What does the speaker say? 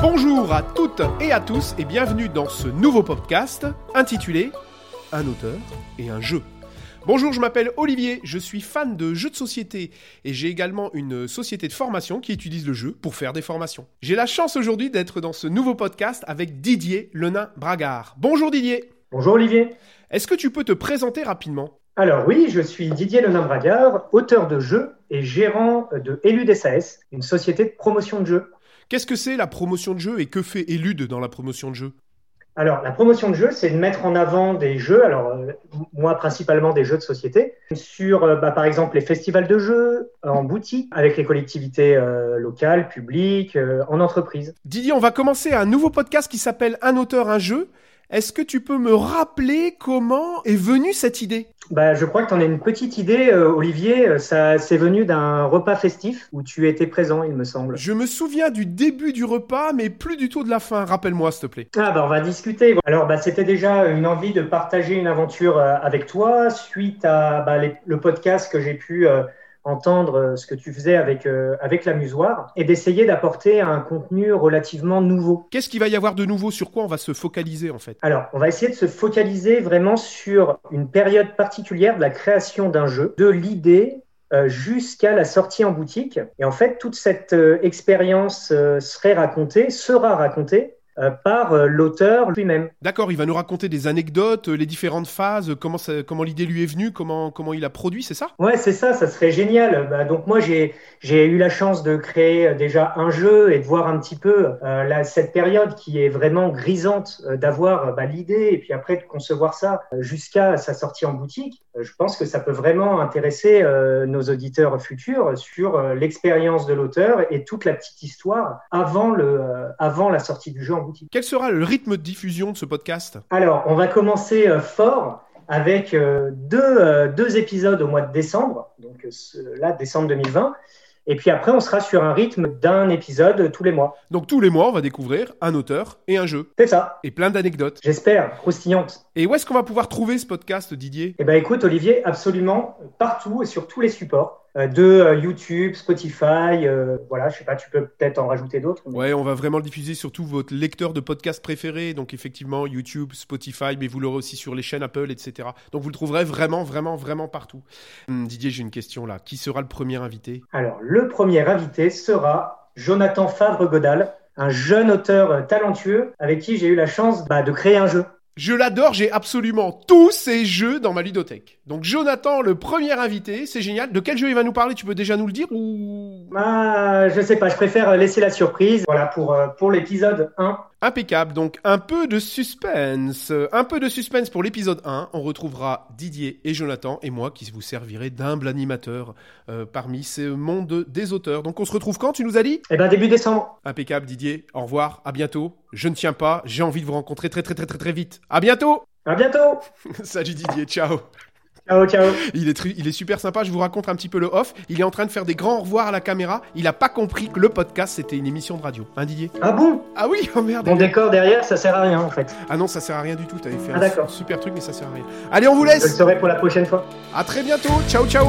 Bonjour à toutes et à tous et bienvenue dans ce nouveau podcast intitulé Un auteur et un jeu. Bonjour, je m'appelle Olivier, je suis fan de jeux de société et j'ai également une société de formation qui utilise le jeu pour faire des formations. J'ai la chance aujourd'hui d'être dans ce nouveau podcast avec Didier Lenain Bragard. Bonjour Didier. Bonjour Olivier. Est-ce que tu peux te présenter rapidement? Alors oui, je suis Didier Lenain Bragard, auteur de jeux et gérant de Elud SAS, une société de promotion de jeux. Qu'est-ce que c'est la promotion de jeu et que fait Elude dans la promotion de jeu Alors, la promotion de jeu, c'est de mettre en avant des jeux, alors euh, moi principalement des jeux de société, sur euh, bah, par exemple les festivals de jeux, en boutique, avec les collectivités euh, locales, publiques, euh, en entreprise. Didier, on va commencer un nouveau podcast qui s'appelle Un auteur, un jeu. Est-ce que tu peux me rappeler comment est venue cette idée? Bah, je crois que tu en as une petite idée, euh, Olivier. Euh, Ça, c'est venu d'un repas festif où tu étais présent, il me semble. Je me souviens du début du repas, mais plus du tout de la fin. Rappelle-moi, s'il te plaît. Ah bah on va discuter. Alors bah c'était déjà une envie de partager une aventure euh, avec toi suite à bah, les- le podcast que j'ai pu euh, entendre euh, ce que tu faisais avec euh, avec l'amusoir et d'essayer d'apporter un contenu relativement nouveau. Qu'est-ce qu'il va y avoir de nouveau? Sur quoi on va se focaliser en fait? Alors on va essayer de se focaliser vraiment sur une période particulière de la création d'un jeu, de l'idée euh, jusqu'à la sortie en boutique. Et en fait, toute cette euh, expérience euh, serait racontée, sera racontée par euh, l'auteur lui-même. D'accord, il va nous raconter des anecdotes, euh, les différentes phases, euh, comment, ça- comment l'idée lui est venue, comment, comment il a produit, c'est ça? Ouais, c'est ça, ça serait génial. Bah, donc moi, j'ai eu la chance de créer euh, déjà un jeu et de voir un petit peu euh, cette période qui est vraiment grisante euh, d'avoir euh, bah, l'idée et puis après de concevoir ça euh, jusqu'à sa sortie en boutique. Euh, je pense que ça peut vraiment intéresser euh, nos auditeurs futurs sur euh, l'expérience de l'auteur et toute la petite histoire avant le euh, avant la sortie du jeu en boutique. Quel sera le rythme de diffusion de ce podcast? Alors, on va commencer euh, fort avec euh, deux, euh, deux épisodes au mois de décembre, donc là, décembre 2020. Et puis après, on sera sur un rythme d'un épisode tous les mois. Donc tous les mois, on va découvrir un auteur et un jeu. C'est ça, Et plein d'anecdotes. j'espère, croustillante. Et où est-ce qu'on va pouvoir trouver ce podcast, Didier? Eh ben écoute, Olivier, absolument partout et sur tous les supports euh, de euh, YouTube, Spotify, euh, voilà, je sais pas, tu peux peut-être en rajouter d'autres. mais- Ouais, on va vraiment le diffuser sur tout votre lecteur de podcasts préférés, donc effectivement YouTube, Spotify, mais vous l'aurez aussi sur les chaînes Apple, etc. Donc vous le trouverez vraiment, vraiment, vraiment partout. Hum, Didier, j'ai une question là. Qui sera le premier invité? Alors, le premier invité sera Jonathan Favre-Godal, un jeune auteur talentueux avec qui j'ai eu la chance bah, de créer un jeu. Je l'adore, j'ai absolument tous ces jeux dans ma ludothèque. Donc Jonathan, le premier invité, c'est génial. De quel jeu il va nous parler Tu peux déjà nous le dire ou? Ah, je sais pas, je préfère laisser la surprise. Voilà pour, euh, pour l'épisode 1. Impeccable, donc un peu de suspense. Un peu de suspense pour l'épisode 1. On retrouvera Didier et Jonathan et moi qui vous servirai d'humble animateur euh, parmi ce monde des auteurs. Donc on se retrouve quand, tu nous as dit? Eh ben, début décembre. Impeccable Didier, au revoir, à bientôt. Je ne tiens pas, j'ai envie de vous rencontrer très très très très très vite. À bientôt À bientôt. Salut Didier, ciao Ciao, ciao. il est, il est super sympa, je vous raconte un petit peu le off. Il est en train de faire des grands au revoir à la caméra. Il a pas compris que le podcast c'était une émission de radio. Hein Didier? Ah bon? Ah oui, oh merde Mon décor derrière, ça sert à rien en fait. Ah non, ça sert à rien du tout, t'avais fait Ah, un super truc mais ça sert à rien. Allez, on vous Je le laisse saurai pour la prochaine fois. À très bientôt, ciao ciao